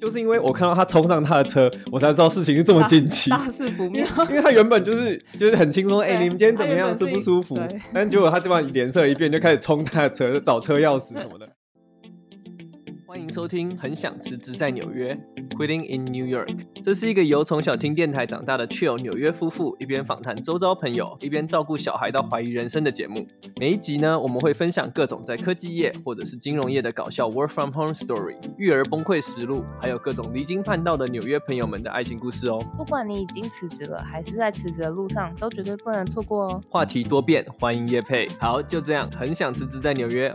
就是因为我看到他冲上他的车，我才知道事情是这么紧急，大事不妙。因为他原本就是就是很轻松，哎、欸，你们今天怎么样？舒不舒服？但结果他这边脸色一变，就开始冲他的车，找车钥匙什么的。欢迎收听《很想辞职在纽约》，Quitting in New York。这是一个由从小听电台长大的 Chill 纽约夫妇一边访谈周遭朋友，一边照顾小孩到怀疑人生的节目。每一集呢，我们会分享各种在科技业或者是金融业的搞笑 Work from Home Story、育儿崩溃实录，还有各种离经叛道的纽约朋友们的爱情故事哦。不管你已经辞职了，还是在辞职的路上，都绝对不能错过哦。话题多变，欢迎叶配。好，就这样，很想辞职在纽约。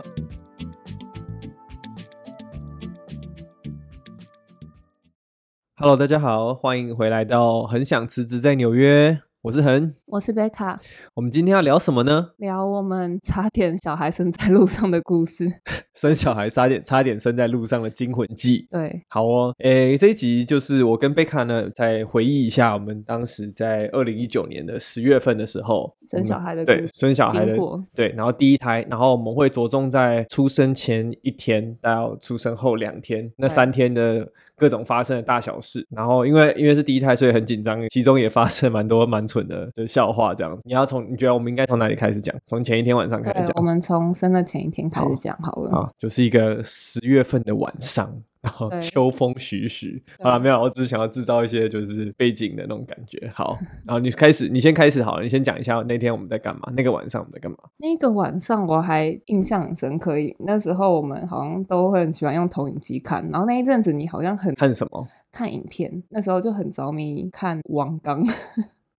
Hello，大家好，欢迎回来到很想辞职在纽约。我是恒，我是贝卡。我们今天要聊什么呢？聊我们差点小孩生在路上的故事。生小孩差点差点生在路上的惊魂记。对，好哦。诶，这一集就是我跟贝卡呢，再回忆一下我们当时在二零一九年的十月份的时候生小孩的。对，生小孩的对，然后第一胎，然后我们会着重在出生前一天到出生后两天那三天的各种发生的大小事。然后因为因为是第一胎，所以很紧张，其中也发生蛮多蛮。蠢的的笑话，这样你要从你觉得我们应该从哪里开始讲？从前一天晚上开始讲。我们从生的前一天开始讲好了。好，就是一个十月份的晚上，然后秋风徐徐。好了，没有，我只是想要制造一些就是背景的那种感觉。好，然后你开始，你先开始好了，你先讲一下那天我们在干嘛？那个晚上我们在干嘛？那个晚上我还印象很深刻，那时候我们好像都很喜欢用投影机看，然后那一阵子你好像很看什么？看影片，那时候就很着迷看王刚。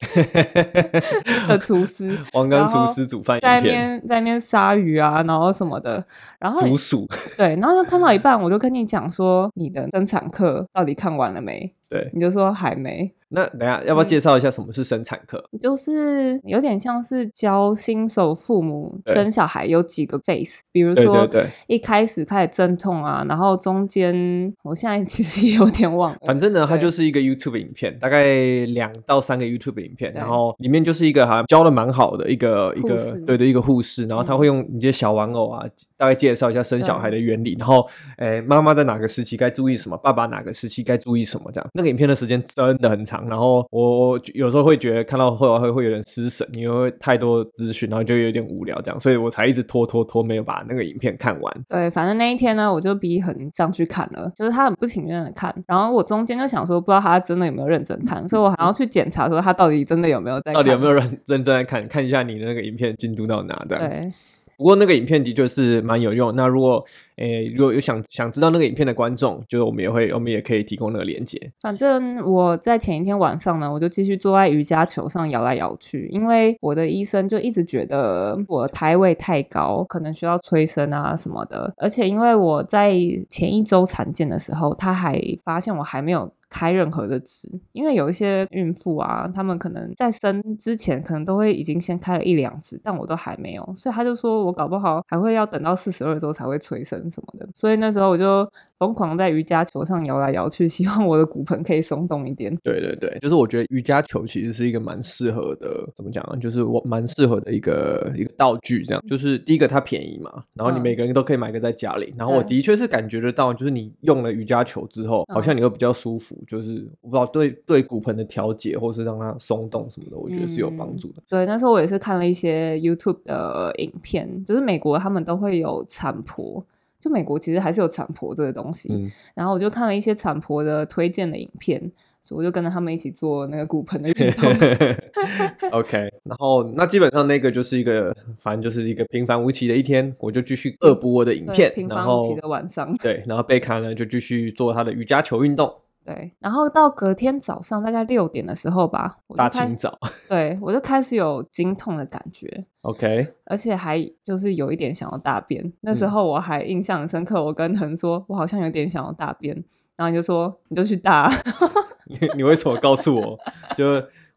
的厨师，王刚厨师煮饭，在那边在那边杀鱼啊，然后什么的，然后煮鼠，对，然后就看到一 半，我就跟你讲说，你的生产课到底看完了没？对，你就说还没。那等下要不要介绍一下什么是生产课？嗯，就是有点像是教新手父母生小孩有几个 phase，比如说一开始开始阵痛啊，然后中间我现在其实也有点忘了。反正呢，它就是一个 YouTube 影片，大概两到三个 YouTube 影片，然后里面就是一个好像教的蛮好的一个一个对的一个护士，然后他会用一些小玩偶啊，大概介绍一下生小孩的原理，然后诶妈妈在哪个时期该注意什么，爸爸哪个时期该注意什么这样。那个影片的时间真的很长。然后我我有时候会觉得看到后来会会有点失神，因为太多资讯，然后就有点无聊这样，所以我才一直拖拖拖，没有把那个影片看完。对，反正那一天呢，我就逼很上去看了，就是他很不情愿的看，然后我中间就想说，不知道他真的有没有认真看，所以我还要去检查说他到底真的有没有在看，到底有没有认认真在看，看一下你的那个影片进度到哪这样子。对。不过那个影片的确是蛮有用。那如果诶如果有想想知道那个影片的观众，就是我们也会我们也可以提供那个链接。反正我在前一天晚上呢，我就继续坐在瑜伽球上摇来摇去，因为我的医生就一直觉得我胎位太高，可能需要催生啊什么的。而且因为我在前一周产检的时候，他还发现我还没有。开任何的指，因为有一些孕妇啊，他们可能在生之前可能都会已经先开了一两指，但我都还没有，所以他就说我搞不好还会要等到四十二周才会催生什么的，所以那时候我就。疯狂在瑜伽球上摇来摇去，希望我的骨盆可以松动一点。对对对，就是我觉得瑜伽球其实是一个蛮适合的，怎么讲呢？就是我蛮适合的一个一个道具。这样，就是第一个它便宜嘛，然后你每个人都可以买个在家里。嗯、然后我的确是感觉得到，就是你用了瑜伽球之后，好像你会比较舒服。嗯、就是我不知道对对骨盆的调节，或是让它松动什么的，我觉得是有帮助的。嗯、对，那时候我也是看了一些 YouTube 的影片，就是美国他们都会有产婆。就美国其实还是有产婆这个东西，嗯、然后我就看了一些产婆的推荐的影片，所以我就跟着他们一起做那个骨盆的运动。OK，然后那基本上那个就是一个，反正就是一个平凡无奇的一天，我就继续恶补我的影片，平凡无奇的晚上。对，然后贝卡呢就继续做他的瑜伽球运动。对，然后到隔天早上大概六点的时候吧，大清早，对，我就开始有经痛的感觉，OK，而且还就是有一点想要大便。那时候我还印象很深刻，我跟恒说，我好像有点想要大便，然后你就说你就去大，你你为什么告诉我？就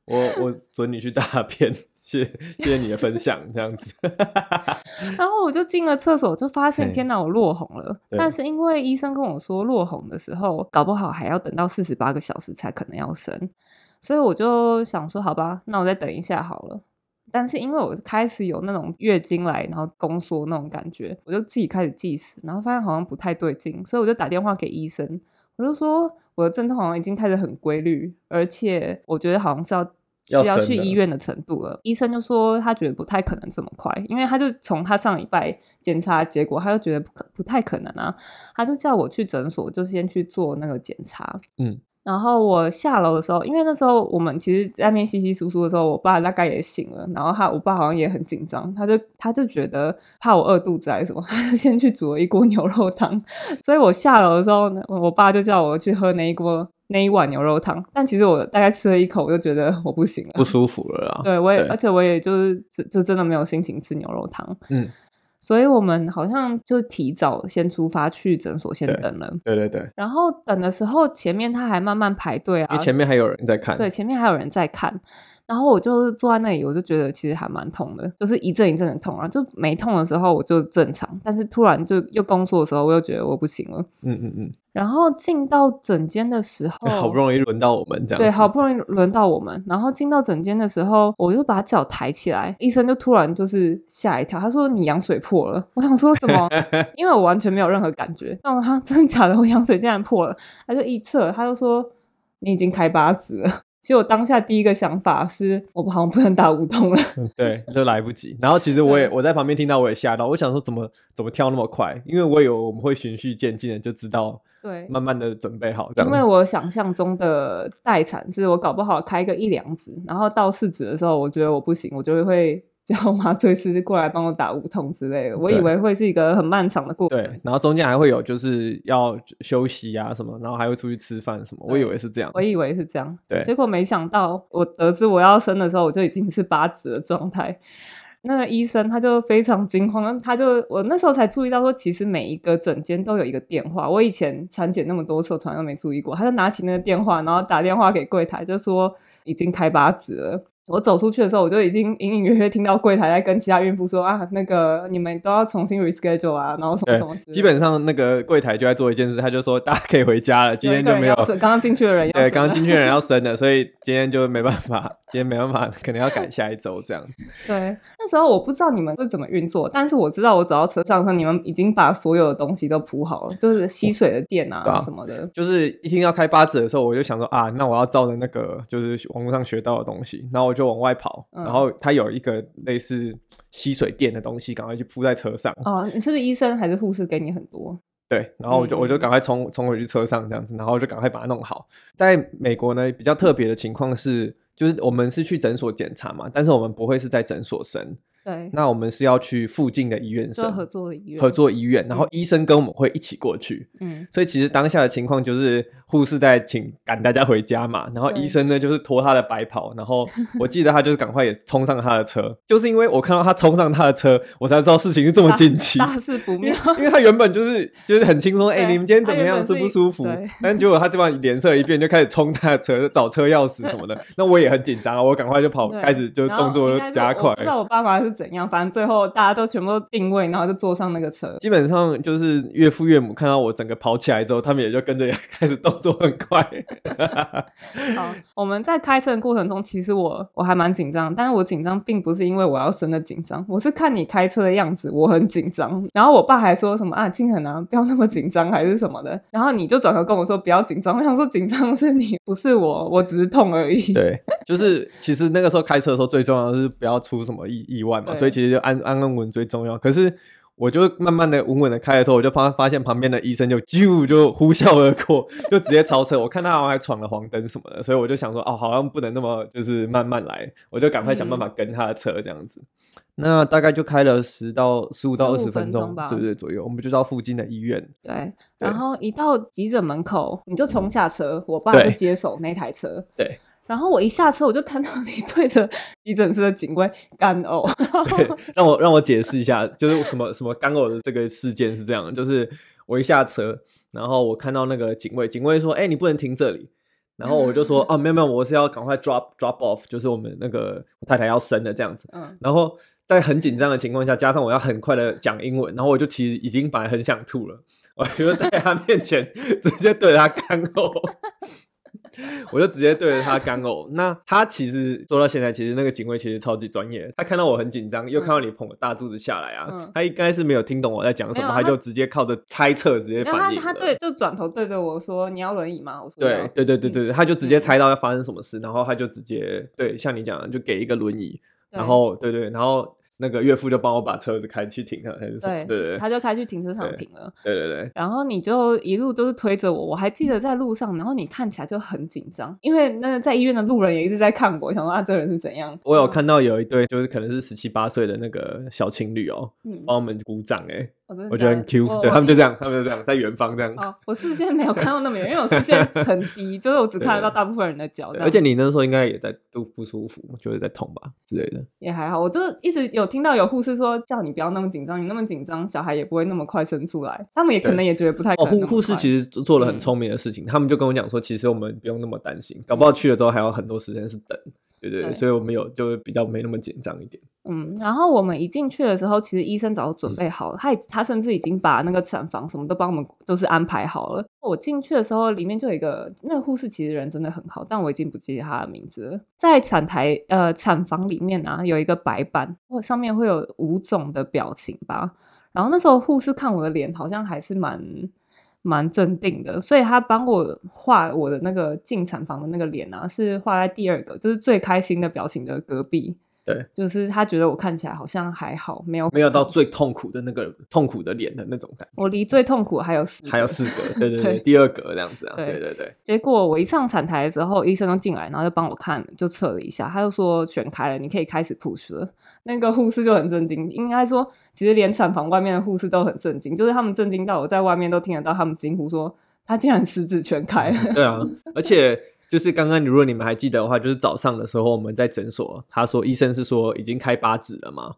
我我准你去大便。谢谢谢你的分享，这样子。然后我就进了厕所，就发现天哪，我落红了。但是因为医生跟我说，落红的时候搞不好还要等到四十八个小时才可能要生，所以我就想说，好吧，那我再等一下好了。但是因为我开始有那种月经来，然后宫缩那种感觉，我就自己开始计时，然后发现好像不太对劲，所以我就打电话给医生。我就说我的阵痛好像已经开始很规律，而且我觉得好像是要。需要去医院的程度了，医生就说他觉得不太可能这么快，因为他就从他上礼拜检查结果，他就觉得不可不太可能啊，他就叫我去诊所，就先去做那个检查。嗯，然后我下楼的时候，因为那时候我们其实在那边稀稀疏疏的时候，我爸大概也醒了，然后他我爸好像也很紧张，他就他就觉得怕我饿肚子还是什么，他就先去煮了一锅牛肉汤，所以我下楼的时候呢，我爸就叫我去喝那一锅。那一碗牛肉汤，但其实我大概吃了一口，我就觉得 我不行了，不舒服了啦。对，我也，而且我也就是就真的没有心情吃牛肉汤。嗯，所以我们好像就提早先出发去诊所先等了。对对对。然后等的时候，前面他还慢慢排队啊，因为前面还有人在看。对，前面还有人在看。然后我就坐在那里，我就觉得其实还蛮痛的，就是一阵一阵的痛啊。就没痛的时候我就正常，但是突然就又工作的时候，我又觉得我不行了。嗯嗯嗯。然后进到诊间的时候，好不容易轮到我们这样。对，好不容易轮到我们。然后进到诊间的时候，我就把脚抬起来，医生就突然就是吓一跳，他说：“你羊水破了。”我想说什么？因为我完全没有任何感觉。那他真的假的？我羊水竟然破了？他就一测，他就说：“你已经开八指了。”其实我当下第一个想法是，我好像不能打无痛了。对，就来不及。然后其实我也我在旁边听到，我也吓到。我想说，怎么怎么跳那么快？因为我以为我们会循序渐进的，就知道。对，慢慢的准备好。因为我想象中的待产是我搞不好开个一两指，然后到四指的时候，我觉得我不行，我就会叫麻醉师过来帮我打无痛之类的。我以为会是一个很漫长的过程。对，然后中间还会有就是要休息啊什么，然后还会出去吃饭什么。我以为是这样，我以为是这样。对，结果没想到，我得知我要生的时候，我就已经是八指的状态。那个医生他就非常惊慌，他就我那时候才注意到说，其实每一个诊间都有一个电话。我以前产检那么多次，我从来都没注意过。他就拿起那个电话，然后打电话给柜台，就说已经开八指了。我走出去的时候，我就已经隐隐约约听到柜台在跟其他孕妇说啊，那个你们都要重新 reschedule 啊，然后什么什么。基本上那个柜台就在做一件事，他就说大家可以回家了，今天就没有刚刚进去的人要。对，刚刚进去的人要生了，所以今天就没办法，今天没办法，可能要赶下一周这样子。对，那时候我不知道你们是怎么运作，但是我知道我走到车上的时候，你们已经把所有的东西都铺好了，就是吸水的垫啊，啊什么的。就是一听要开八指的时候，我就想说啊，那我要照着那个就是网络上学到的东西，然后我就往外跑。然后他有一个类似吸水垫的东西，赶快去铺在车上。哦，你是不是医生还是护士给你很多？对，然后我就、嗯、我就赶快冲冲回去车上这样子，然后就赶快把它弄好。在美国呢，比较特别的情况是，就是我们是去诊所检查嘛，但是我们不会是在诊所生。对，那我们是要去附近的医院生，合作医院，合作医院，然后医生跟我们会一起过去。嗯，所以其实当下的情况就是护士在请赶大家回家嘛，然后医生呢就是脱他的白袍，然后我记得他就是赶快也冲上他的车，就是因为我看到他冲上他的车，我才知道事情是这么紧急，大事不妙。因为他原本就是就是很轻松，哎、欸，你们今天怎么样，舒不舒服？但结果他突然脸色一变，就开始冲他的车找车钥匙什么的，那我也很紧张啊，我赶快就跑，开始就动作加快。不知道我爸妈是怎样，反正最后。大家都全部都定位，然后就坐上那个车。基本上就是岳父岳母看到我整个跑起来之后，他们也就跟着 开始动作很快。好，我们在开车的过程中，其实我我还蛮紧张，但是我紧张并不是因为我要生的紧张，我是看你开车的样子，我很紧张。然后我爸还说什么啊，金恒啊，不要那么紧张，还是什么的。然后你就转头跟我说不要紧张，我想说紧张的是你，不是我，我只是痛而已。对，就是其实那个时候开车的时候最重要的是不要出什么意意外嘛，所以其实就安。安安稳稳最重要。可是，我就慢慢的、稳稳的开的时候，我就发发现旁边的医生就啾就呼啸而过，就直接超车。我看他好像还闯了黄灯什么的，所以我就想说，哦，好像不能那么就是慢慢来，我就赶快想办法跟他的车这样子。嗯、那大概就开了十到十五到二十分钟，吧，对不对？左右，我们就到附近的医院。对，然后一到急诊门口，你就冲下车，我爸就接手那台车。对。对然后我一下车，我就看到你对着急诊室的警卫干呕。对，让我让我解释一下，就是什么什么干呕的这个事件是这样，就是我一下车，然后我看到那个警卫，警卫说：“哎，你不能停这里。”然后我就说：“哦，没有没有，我是要赶快 drop drop off，就是我们那个我太太要生的这样子。”嗯。然后在很紧张的情况下，加上我要很快的讲英文，然后我就其实已经本来很想吐了，我就在他面前 直接对着他干呕。我就直接对着他干呕。那他其实做到现在，其实那个警卫其实超级专业。他看到我很紧张，又看到你捧个大肚子下来啊，嗯、他应该是没有听懂我在讲什么，他，他就直接靠着猜测直接反应。他他对就转头对着我说：“你要轮椅吗？”我说：“对对对对对，嗯、他就直接猜到要发生什么事，然后他就直接对像你讲的，就给一个轮椅，然后对对，然后。那个岳父就帮我把车子开去停了，还是什么？对对对，他就开去停车场停了。对对对，然后你就一路都是推着我，我还记得在路上，然后你看起来就很紧张，因为那个在医院的路人也一直在看我，想说啊，这人是怎样？我有看到有一对，就是可能是十七八岁的那个小情侣哦，嗯，帮我们鼓掌哎。我觉得很 Q，对他们就这样，他们就这样在远方这样。哦，我视线没有看到那么远，因为我视线 很低，就是我只看得到大部分人的脚。而且你那时候应该也在都不舒服，就是在痛吧之类的。也还好，我就一直有听到有护士说叫你不要那么紧张，你那么紧张，小孩也不会那么快生出来。他们也可能也觉得不太可能。哦，护护士其实做了很聪明的事情，他们就跟我讲说，其实我们不用那么担心，搞不好去了之后还有很多时间是等。对对，对，所以我们有就比较没那么紧张一点。嗯，然后我们一进去的时候，其实医生早就准备好了，嗯、他他甚至已经把那个产房什么都帮我们就是安排好了。我进去的时候，里面就有一个那个护士，其实人真的很好，但我已经不记得他的名字了。在产台呃产房里面啊，有一个白板，或上面会有五种的表情吧。然后那时候护士看我的脸，好像还是蛮。蛮镇定的，所以他帮我画我的那个进产房的那个脸啊，是画在第二个，就是最开心的表情的隔壁。对，就是他觉得我看起来好像还好，没有没有到最痛苦的那个痛苦的脸的那种感觉。我离最痛苦还有四还有四格，对 对对，对第二格这样子啊，对对对，对。结果我一上产台的时候，医生就进来，然后就帮我看，就测了一下，他就说全开了，你可以开始 push 了。那个护士就很震惊，应该说，其实连产房外面的护士都很震惊，就是他们震惊到我在外面都听得到他们惊呼说，他竟然十指全开了。对啊，而且。就是刚刚，如果你们还记得的话，就是早上的时候我们在诊所，他说医生是说已经开八指了嘛，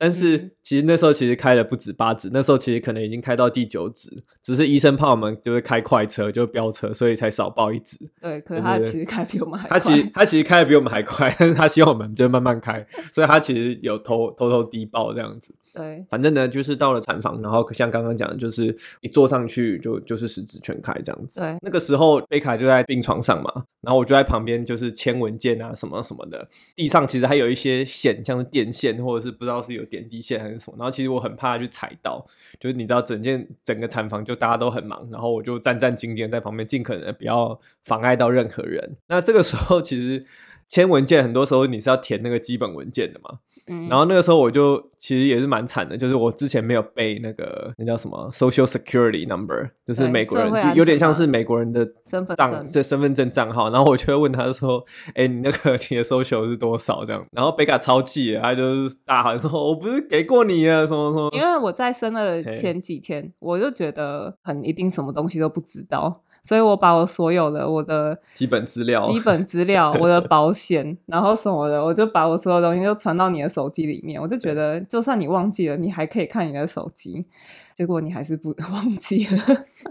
但是其实那时候其实开了不止八指，那时候其实可能已经开到第九指，只是医生怕我们就是开快车就飙车，所以才少报一指。对，可是他其实开比我们还快。他其实他其实开的比我们还快，但是他希望我们就慢慢开，所以他其实有偷偷偷低报这样子。对，反正呢，就是到了产房，然后像刚刚讲的，就是一坐上去就就是十指全开这样子。对，那个时候贝卡就在病床上嘛，然后我就在旁边就是签文件啊什么什么的。地上其实还有一些线，像是电线或者是不知道是有点滴线还是什么。然后其实我很怕去踩到，就是你知道整件整个产房就大家都很忙，然后我就战战兢兢在旁边，尽可能不要妨碍到任何人。那这个时候其实签文件很多时候你是要填那个基本文件的嘛。嗯、然后那个时候我就其实也是蛮惨的，就是我之前没有背那个那叫什么 Social Security Number，就是美国人就有点像是美国人的身份证，这身份证账号。然后我就会问他说：“哎，你那个你的 Social 是多少？”这样。然后贝卡超气，他就是大喊说：“我不是给过你啊，什么什么。”因为我在生了前几天，我就觉得很一定什么东西都不知道。所以我把我所有的我的基本资料、基本资料、我的保险，然后什么的，我就把我所有东西都传到你的手机里面。我就觉得，就算你忘记了，你还可以看你的手机。结果你还是不 忘记了，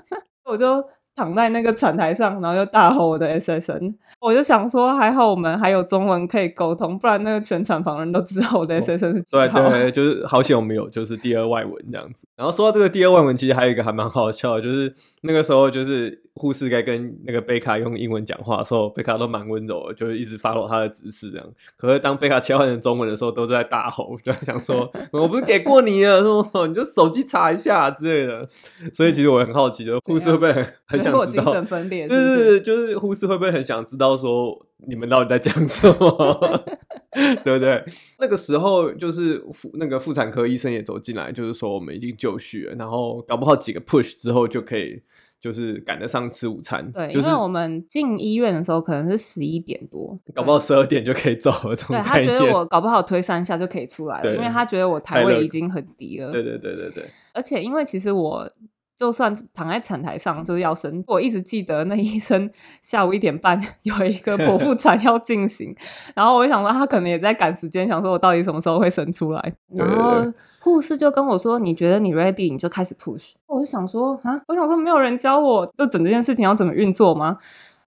我就。躺在那个产台上，然后就大吼我的 SSN，我就想说，还好我们还有中文可以沟通，不然那个全产房人都知道我的 SSN 是。对对，就是好险我们有就是第二外文这样子。然后说到这个第二外文，其实还有一个还蛮好笑的，就是那个时候就是。护士该跟那个贝卡用英文讲话的时候，贝卡都蛮温柔的，就是一直 follow 他的指示这样。可是当贝卡切换成中文的时候，都是在大吼，就在想说：“我不是给过你啊，什么你就手机查一下之类的。”所以其实我很好奇，就是护士会不会很很想知道？精神分裂，就是就是护士会不会很想知道说你们到底在讲什么？对不对？那个时候就是妇那个妇产科医生也走进来，就是说我们已经就绪了，然后搞不好几个 push 之后就可以。就是赶得上吃午餐，对，就是、因为我们进医院的时候可能是十一点多，搞不好十二点就可以走了。对，他觉得我搞不好推三下就可以出来了，因为他觉得我台位已经很低了。对对对对对。而且因为其实我就算躺在产台上就是要生，我一直记得那医生 下午一点半有一个剖腹产要进行，然后我就想说他可能也在赶时间，想说我到底什么时候会生出来，然后。护士就跟我说：“你觉得你 ready，你就开始 push。”我就想说：“啊，我想说没有人教我，就整这件事情要怎么运作吗？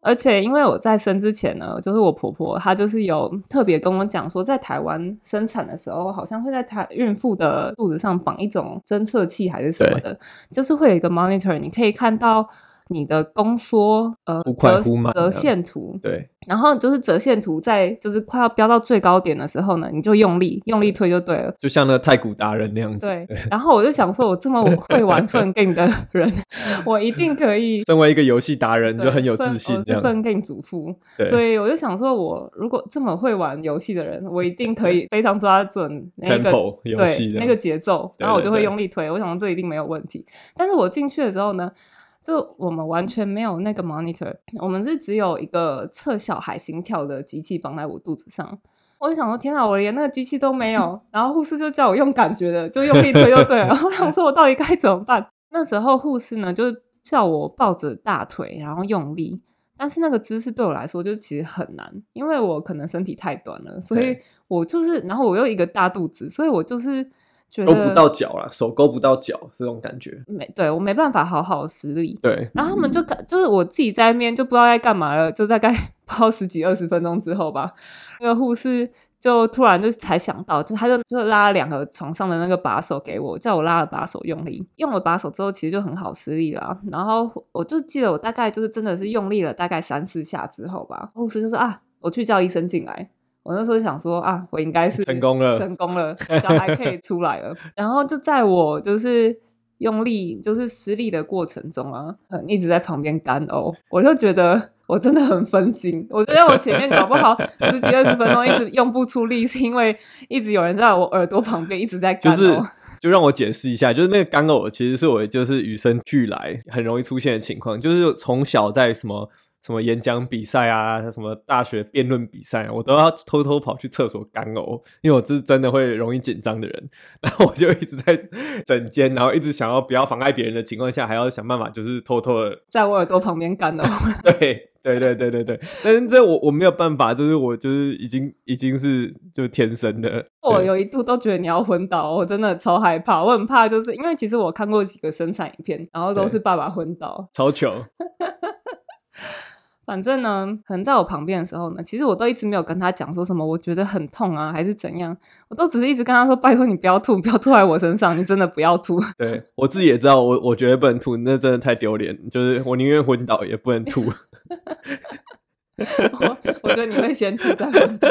而且因为我在生之前呢，就是我婆婆她就是有特别跟我讲说，在台湾生产的时候，好像会在台孕妇的肚子上绑一种侦测器还是什么的，就是会有一个 monitor，你可以看到。”你的宫缩呃折折线图，对，然后就是折线图在就是快要飙到最高点的时候呢，你就用力用力推就对了，就像那个太古达人那样子。对，然后我就想说，我这么 会玩 Fun Game 的人，我一定可以。身为一个游戏达人，就很有自信。我是 Fun Game 祖父，所以我就想说，我如果这么会玩游戏的人，我一定可以非常抓准那个对那个节奏，然后我就会用力推。我想说这一定没有问题。但是我进去的时候呢，就我们完全没有那个 monitor，我们是只有一个测小孩心跳的机器绑在我肚子上。我就想说，天哪，我连那个机器都没有。然后护士就叫我用感觉的，就用力推就对了。然后我想说，我到底该怎么办？那时候护士呢，就叫我抱着大腿，然后用力。但是那个姿势对我来说就其实很难，因为我可能身体太短了，所以我就是，然后我又一个大肚子，所以我就是。勾不到脚了，手勾不到脚，这种感觉。没，对，我没办法好好施力。对，然后他们就就是我自己在那边就不知道在干嘛了，就大概 泡十几二十分钟之后吧，那个护士就突然就才想到，就他就就拉两个床上的那个把手给我，叫我拉了把手用力，用了把手之后其实就很好施力了。然后我就记得我大概就是真的是用力了大概三四下之后吧，护士就说啊，我去叫医生进来。我那时候想说啊，我应该是成功了，成功了，小孩可以出来了。然后就在我就是用力，就是施力的过程中啊，一直在旁边干呕。我就觉得我真的很分心。我觉得我前面搞不好十几二十分钟一直用不出力，是因为一直有人在我耳朵旁边一直在干呕。就是，就让我解释一下，就是那个干呕其实是我就是与生俱来很容易出现的情况，就是从小在什么。什么演讲比赛啊，什么大学辩论比赛，我都要偷偷跑去厕所干呕，因为我是真的会容易紧张的人。然后我就一直在整间，然后一直想要不要妨碍别人的情况下，还要想办法就是偷偷的在我耳朵旁边干呕。对对对对对对，但是这我我没有办法，就是我就是已经已经是就天生的。我有一度都觉得你要昏倒，我真的超害怕，我很怕，就是因为其实我看过几个生产影片，然后都是爸爸昏倒，超糗。反正呢，可能在我旁边的时候呢，其实我都一直没有跟他讲说什么，我觉得很痛啊，还是怎样，我都只是一直跟他说，拜托你不要吐，不要吐在我身上，你真的不要吐。对，我自己也知道，我我觉得不能吐，那真的太丢脸，就是我宁愿昏倒也不能吐。我 我觉得你会先吐再昏倒。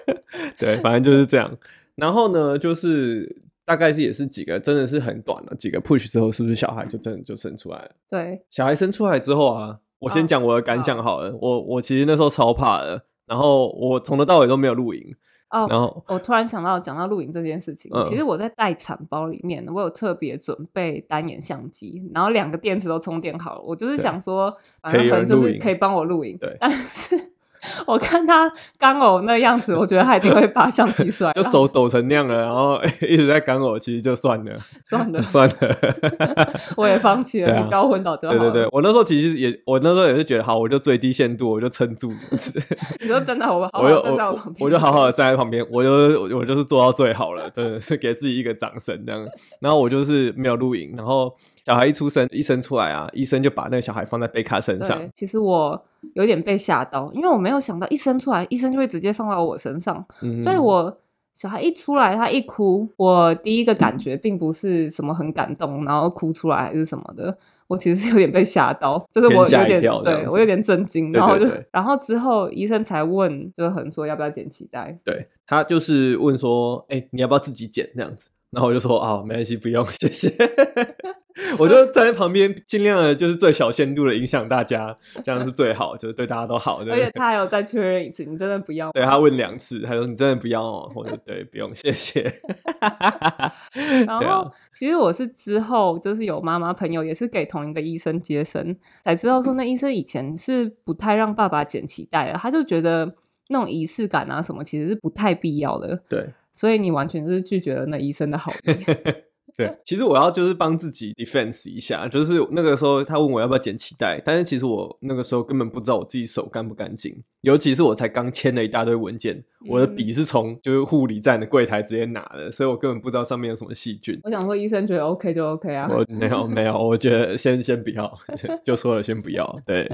对，反正就是这样。然后呢，就是大概是也是几个，真的是很短了几个 push 之后，是不是小孩就真的就生出来了？对，小孩生出来之后啊。我先讲我的感想好了，我、oh, oh. 我其实那时候超怕的，然后我从头到尾都没有录影。哦，oh, 然后我突然想到讲到录影这件事情，嗯、其实我在待产包里面，我有特别准备单眼相机，然后两个电池都充电好了，我就是想说，反正就是可以帮我录影，对，但是。我看他干呕那样子，我觉得他一定会把相机摔，就手抖成那样了，然后 一直在干呕，其实就算了，算了，算了，我也放弃了，你高昏倒就好。对对对，我那时候其实也，我那时候也是觉得，好，我就最低限度，我就撑住。你说真的，我好好我我我就好好的站在旁边，我就我就是做到最好了，对，是给自己一个掌声这样。然后我就是没有录影，然后。小孩一出生，一生出来啊，医生就把那个小孩放在贝卡身上。其实我有点被吓到，因为我没有想到一生出来，医生就会直接放到我身上。嗯。所以我小孩一出来，他一哭，我第一个感觉并不是什么很感动，然后哭出来还是什么的。我其实是有点被吓到，就是我有点对我有点震惊，然后就 然后之后医生才问，就是很说要不要剪脐带。对，他就是问说，哎、欸，你要不要自己剪这样子？然后我就说，哦，没关系，不用，谢谢。我就站在旁边，尽量的就是最小限度的影响大家，这样是最好，就是对大家都好。对，而且他还有再确认一次，你真的不要？对，他问两次，他说你真的不要哦，我说对，不用，谢谢。然后其实我是之后就是有妈妈朋友也是给同一个医生接生，才知道说那医生以前是不太让爸爸剪脐带的，他就觉得那种仪式感啊什么其实是不太必要的。对，所以你完全就是拒绝了那医生的好意。对，其实我要就是帮自己 defense 一下，就是那个时候他问我要不要剪脐带，但是其实我那个时候根本不知道我自己手干不干净，尤其是我才刚签了一大堆文件，嗯、我的笔是从就是护理站的柜台直接拿的，所以我根本不知道上面有什么细菌。我想说医生觉得 OK 就 OK 啊，我没有没有，我觉得先先不要，就说了先不要，对，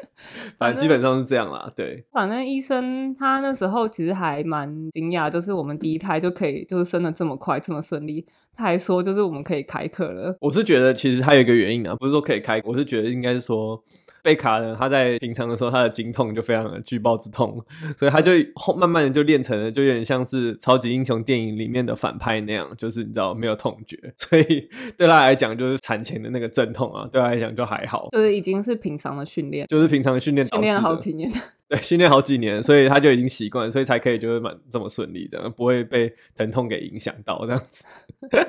反正基本上是这样啦，对。反正医生他那时候其实还蛮惊讶，就是我们第一胎就可以就是生的这么快这么顺利。他还说就是我们可以开课了。我是觉得其实还有一个原因啊，不是说可以开，我是觉得应该是说。贝卡呢，他在平常的时候，他的经痛就非常的巨爆之痛，所以他就慢慢的就练成了，就有点像是超级英雄电影里面的反派那样，就是你知道没有痛觉，所以对他来讲就是产前的那个阵痛啊，对他来讲就还好，就是已经是平常的训练，就是平常的训练，训练了好几年，对，训练好几年，所以他就已经习惯，所以才可以就是蛮这么顺利这样，不会被疼痛给影响到这样子，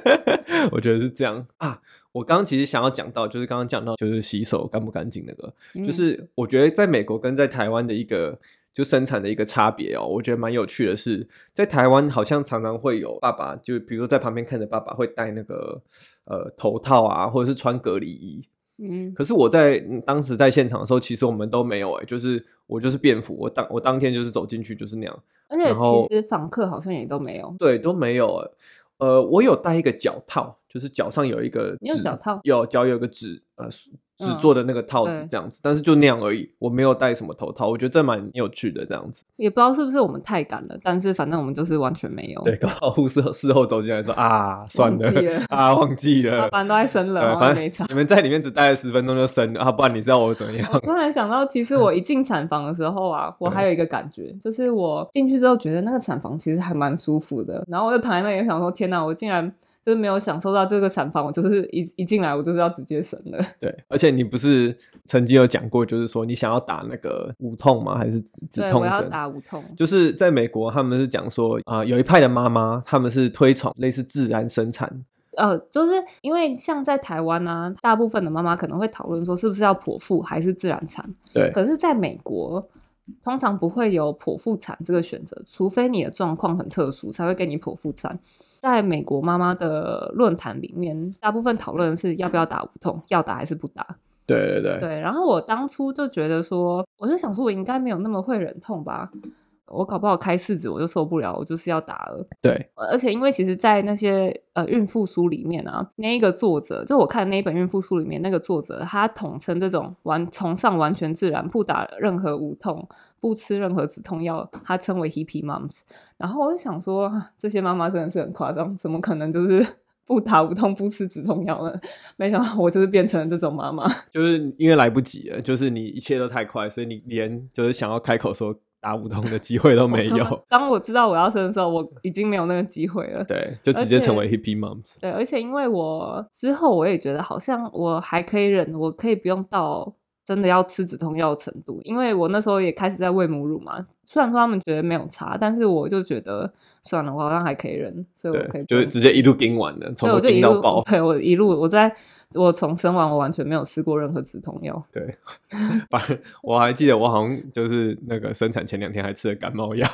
我觉得是这样啊。我刚刚其实想要讲到，就是刚刚讲到，就是洗手干不干净那个，嗯、就是我觉得在美国跟在台湾的一个就生产的一个差别哦，我觉得蛮有趣的是，在台湾好像常常会有爸爸，就比如说在旁边看着爸爸会戴那个呃头套啊，或者是穿隔离衣，嗯，可是我在当时在现场的时候，其实我们都没有哎、欸，就是我就是便服，我当我当天就是走进去就是那样，而且其实访客好像也都没有，对，都没有哎、欸。呃，我有戴一个脚套，就是脚上有一个你有脚套，有脚有一个纸，呃。纸做的那个套子这样子，嗯、但是就那样而已，我没有戴什么头套，我觉得这蛮有趣的这样子。也不知道是不是我们太赶了，但是反正我们就是完全没有。对，刚好护士 事后走进来说啊，算了，了啊，忘记了，反正都在生了，反正没差。你们在里面只待了十分钟就生了啊，不然你知道我怎么样？我突然想到，其实我一进产房的时候啊，我还有一个感觉，嗯、就是我进去之后觉得那个产房其实还蛮舒服的，然后我就躺在那里想说，天哪，我竟然。就是没有享受到这个产房，我就是一一进来，我就是要直接生了。对，而且你不是曾经有讲过，就是说你想要打那个无痛吗？还是止痛针？我要打无痛。就是在美国，他们是讲说啊、呃，有一派的妈妈，他们是推崇类似自然生产。呃，就是因为像在台湾呢、啊，大部分的妈妈可能会讨论说，是不是要剖腹还是自然产？对。可是，在美国，通常不会有剖腹产这个选择，除非你的状况很特殊，才会给你剖腹产。在美国妈妈的论坛里面，大部分讨论的是要不要打无痛，要打还是不打。对对对。对，然后我当初就觉得说，我就想说，我应该没有那么会忍痛吧？我搞不好开四指我就受不了，我就是要打了。对，而且因为其实，在那些呃孕妇书里面啊，那一个作者，就我看那一本孕妇书里面那个作者，他统称这种完崇尚完全自然，不打任何无痛。不吃任何止痛药，她称为 hippie moms。然后我就想说，这些妈妈真的是很夸张，怎么可能就是 不打无痛、不吃止痛药呢？没想到我就是变成了这种妈妈，就是因为来不及了，就是你一切都太快，所以你连就是想要开口说打无痛的机会都没有。当我知道我要生的时候，我已经没有那个机会了。对，就直接成为 hippie moms。对，而且因为我之后我也觉得好像我还可以忍，我可以不用到。真的要吃止痛药的程度，因为我那时候也开始在喂母乳嘛。虽然说他们觉得没有差，但是我就觉得算了，我好像还可以忍，所以我可以就直接一路盯完的，从头盯到爆。对，我一路我在我从生完我完全没有吃过任何止痛药。对，反正我还记得我好像就是那个生产前两天还吃了感冒药。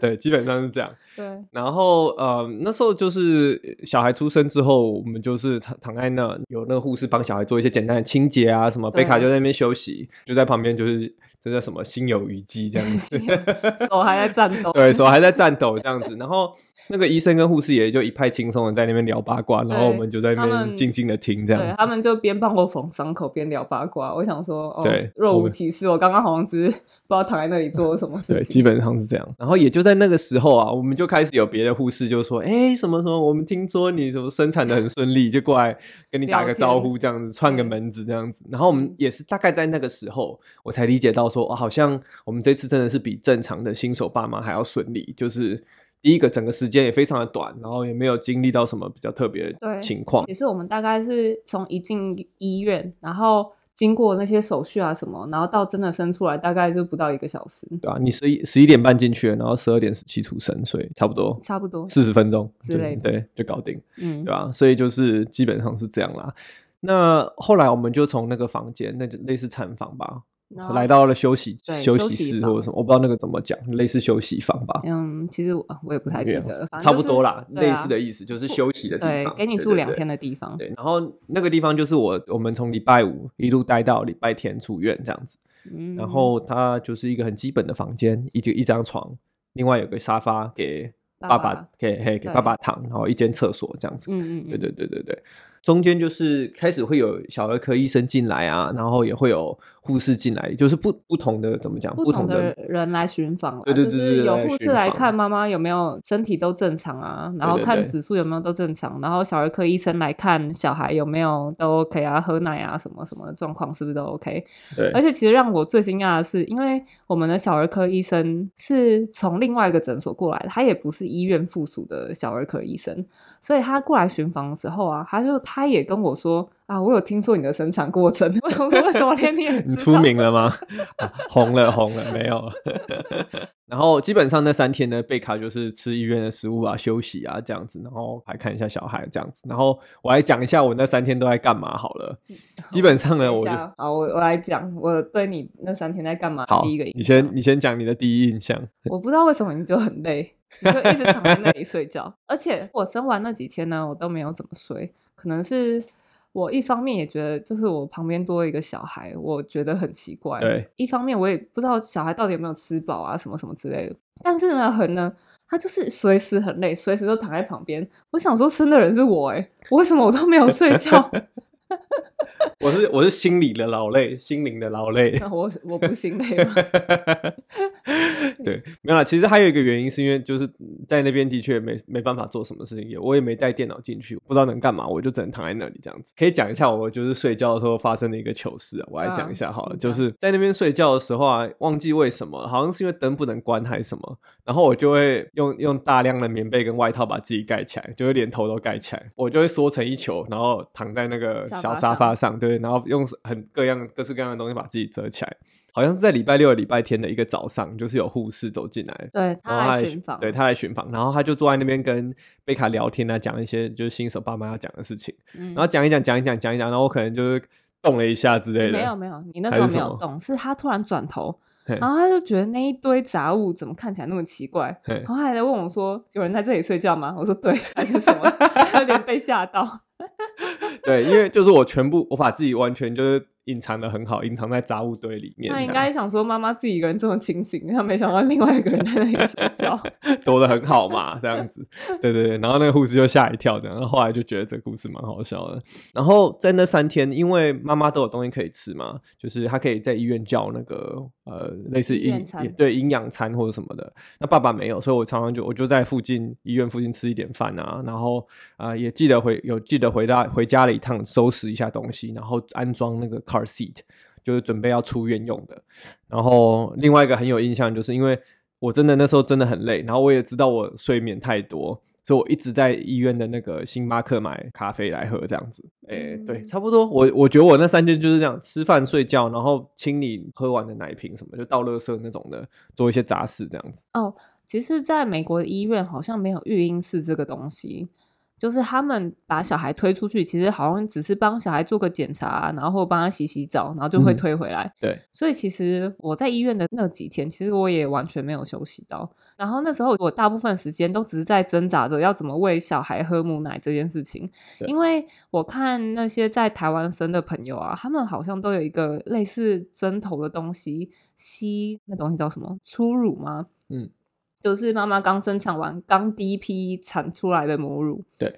对，基本上是这样。对，然后呃，那时候就是小孩出生之后，我们就是躺躺在那，有那个护士帮小孩做一些简单的清洁啊，什么贝卡就在那边休息，就在旁边就是这叫什么心有余悸这样子，手还在颤抖，对手还在颤抖这样子，然后。那个医生跟护士也就一派轻松的在那边聊八卦，然后我们就在那边静静的听这样。对，他们就边帮我缝伤口边聊八卦。我想说，哦，对，若无其事。我刚刚好像只是不知道躺在那里做了什么事情。对，基本上是这样。然后也就在那个时候啊，我们就开始有别的护士就说：“哎，什么什么，我们听说你什么生产的很顺利，就过来跟你打个招呼，这样子串个门子这样子。”然后我们也是大概在那个时候，我才理解到说，哦，好像我们这次真的是比正常的新手爸妈还要顺利，就是。第一个，整个时间也非常的短，然后也没有经历到什么比较特别的情况。也是我们大概是从一进医院，然后经过那些手续啊什么，然后到真的生出来，大概就不到一个小时。对啊，你十一十一点半进去，然后十二点十七出生，所以差不多差不多四十分钟之类的，对，就搞定，嗯，对吧？所以就是基本上是这样啦。那后来我们就从那个房间，那就类似产房吧。来到了休息休息室或者什么，我不知道那个怎么讲，类似休息房吧。嗯，其实我我也不太记得，差不多啦，类似的意思就是休息的地方，给你住两天的地方。对，然后那个地方就是我我们从礼拜五一路待到礼拜天出院这样子。嗯，然后它就是一个很基本的房间，一就一张床，另外有个沙发给爸爸，给给给爸爸躺，然后一间厕所这样子。嗯嗯，对对对对对。中间就是开始会有小儿科医生进来啊，然后也会有。护士进来就是不不同的怎么讲？不同的人来巡访，对对对，就是有护士来看妈妈有没有身体都正常啊，然后看指数有没有都正常，然后小儿科医生来看小孩有没有都 OK 啊，喝奶啊什么什么的状况是不是都 OK？对，而且其实让我最惊讶的是，因为我们的小儿科医生是从另外一个诊所过来的，他也不是医院附属的小儿科医生。所以他过来巡房的时候啊，他就他也跟我说啊，我有听说你的生产过程。我说为什么连你也你出名了吗？啊、红了红了没有了。然后基本上那三天呢，贝卡就是吃医院的食物啊，休息啊这样子，然后还看一下小孩这样子。然后我来讲一下我那三天都在干嘛好了。基本上呢，我就啊我我来讲我对你那三天在干嘛。好，第一个印象，你先你先讲你的第一印象。我不知道为什么你就很累。你就一直躺在那里睡觉，而且我生完那几天呢，我都没有怎么睡。可能是我一方面也觉得，就是我旁边多一个小孩，我觉得很奇怪。对，一方面我也不知道小孩到底有没有吃饱啊，什么什么之类的。但是呢，很呢，他就是随时很累，随时都躺在旁边。我想说，生的人是我诶，我为什么我都没有睡觉？我是我是心理的劳累，心灵的劳累。那 我我不心累吗？对，没有啦。其实还有一个原因，是因为就是在那边的确没没办法做什么事情，也我也没带电脑进去，不知道能干嘛，我就只能躺在那里这样子。可以讲一下我就是睡觉的时候发生的一个糗事啊，我来讲一下好了。啊、就是在那边睡觉的时候啊，忘记为什么，好像是因为灯不能关还是什么，然后我就会用用大量的棉被跟外套把自己盖起来，就会连头都盖起来，我就会缩成一球，然后躺在那个小沙发上。对，然后用很各样各式各样的东西把自己遮起来，好像是在礼拜六、礼拜天的一个早上，就是有护士走进来，对，他来巡访，对，他来巡访，然后他就坐在那边跟贝卡聊天啊，讲一些就是新手爸妈要讲的事情，嗯、然后讲一讲，讲一讲，讲一讲，然后我可能就是动了一下之类的，没有没有，你那时候没有动，是，是他突然转头，然后他就觉得那一堆杂物怎么看起来那么奇怪，然后他还在问我说：“有人在这里睡觉吗？”我说：“对，还是什么？” 他有点被吓到。对，因为就是我全部，我把自己完全就是。隐藏的很好，隐藏在杂物堆里面。那应该想说，妈妈自己一个人这么清醒，他没想到另外一个人在那里睡觉，躲得很好嘛，这样子。对对对，然后那个护士就吓一跳，然后后来就觉得这个故事蛮好笑的。然后在那三天，因为妈妈都有东西可以吃嘛，就是她可以在医院叫那个呃类似营对营养餐或者什么的。那爸爸没有，所以我常常就我就在附近医院附近吃一点饭啊，然后啊、呃、也记得回有记得回到回家了一趟，收拾一下东西，然后安装那个 car seat 就是准备要出院用的，然后另外一个很有印象，就是因为我真的那时候真的很累，然后我也知道我睡眠太多，所以我一直在医院的那个星巴克买咖啡来喝，这样子。哎、欸，对，差不多。我我觉得我那三天就是这样，吃饭、睡觉，然后清理喝完的奶瓶什么，就倒垃圾那种的，做一些杂事这样子。哦，其实，在美国的医院好像没有育婴室这个东西。就是他们把小孩推出去，其实好像只是帮小孩做个检查，然后帮他洗洗澡，然后就会推回来。嗯、对，所以其实我在医院的那几天，其实我也完全没有休息到。然后那时候我大部分时间都只是在挣扎着要怎么喂小孩喝母奶这件事情。因为我看那些在台湾生的朋友啊，他们好像都有一个类似针头的东西吸，那东西叫什么？初乳吗？嗯。就是妈妈刚生产完，刚第一批产出来的母乳。对，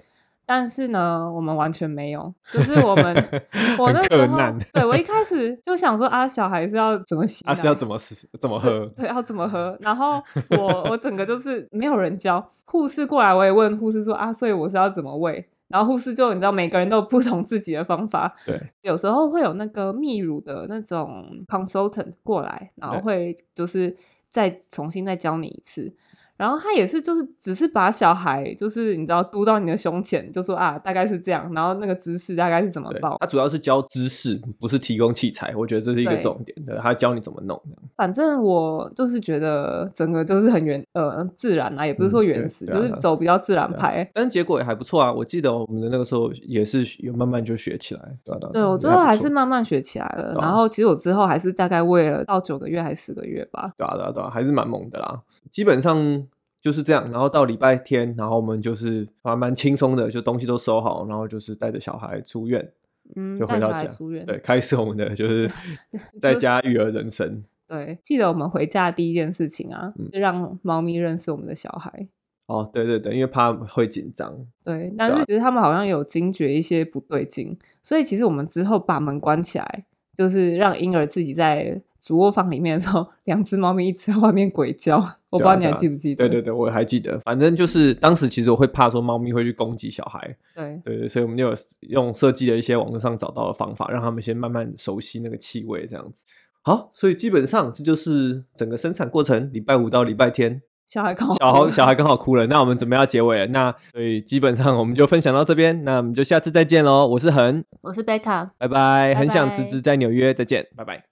但是呢，我们完全没有。就是我们，我那时候，对，我一开始就想说啊，小孩是要怎么洗？啊，是要怎么怎么喝？对，对，要怎么喝？然后我我整个就是没有人教。护士过来，我也问护士说啊，所以我是要怎么喂？然后护士就你知道，每个人都有不同自己的方法。对，有时候会有那个泌乳的那种 consultant 过来，然后会就是。再重新再教你一次。然后他也是，就是只是把小孩，就是你知道，嘟到你的胸前，就说啊，大概是这样。然后那个姿势大概是怎么抱？他主要是教姿势，不是提供器材。我觉得这是一个重点。对，他教你怎么弄。反正我就是觉得整个都是很原呃自然啊，也不是说原始，嗯、就是走比较自然派。但结果也还不错啊。我记得我们的那个时候也是有慢慢就学起来，对吧？对，我最后还是慢慢学起来了。然后其实我之后还是大概喂了到九个月还是十个月吧。对啊，对啊，对啊，还是蛮猛的啦。基本上。就是这样，然后到礼拜天，然后我们就是还蛮轻松的，就东西都收好，然后就是带着小孩出院，嗯，就回到家，出院，对，开始我们的就是 在家育儿人生。对，记得我们回家的第一件事情啊，嗯、就让猫咪认识我们的小孩。哦，对对对，因为怕会紧张。对，但是其实他们好像有惊觉一些不对劲，所以其实我们之后把门关起来，就是让婴儿自己在主卧房里面的时候，两只猫咪一直在外面鬼叫。我不知道你还记不记得？对对对，我还记得。反正就是当时其实我会怕说猫咪会去攻击小孩。对对对，所以我们就有用设计的一些网络上找到的方法，让他们先慢慢熟悉那个气味，这样子。好，所以基本上这就是整个生产过程，礼拜五到礼拜天。小孩刚好小孩小孩刚好哭了，那我们准备要结尾了。那所以基本上我们就分享到这边，那我们就下次再见喽。我是恒，我是贝卡，拜拜。很想辞职在纽约，再见，拜拜。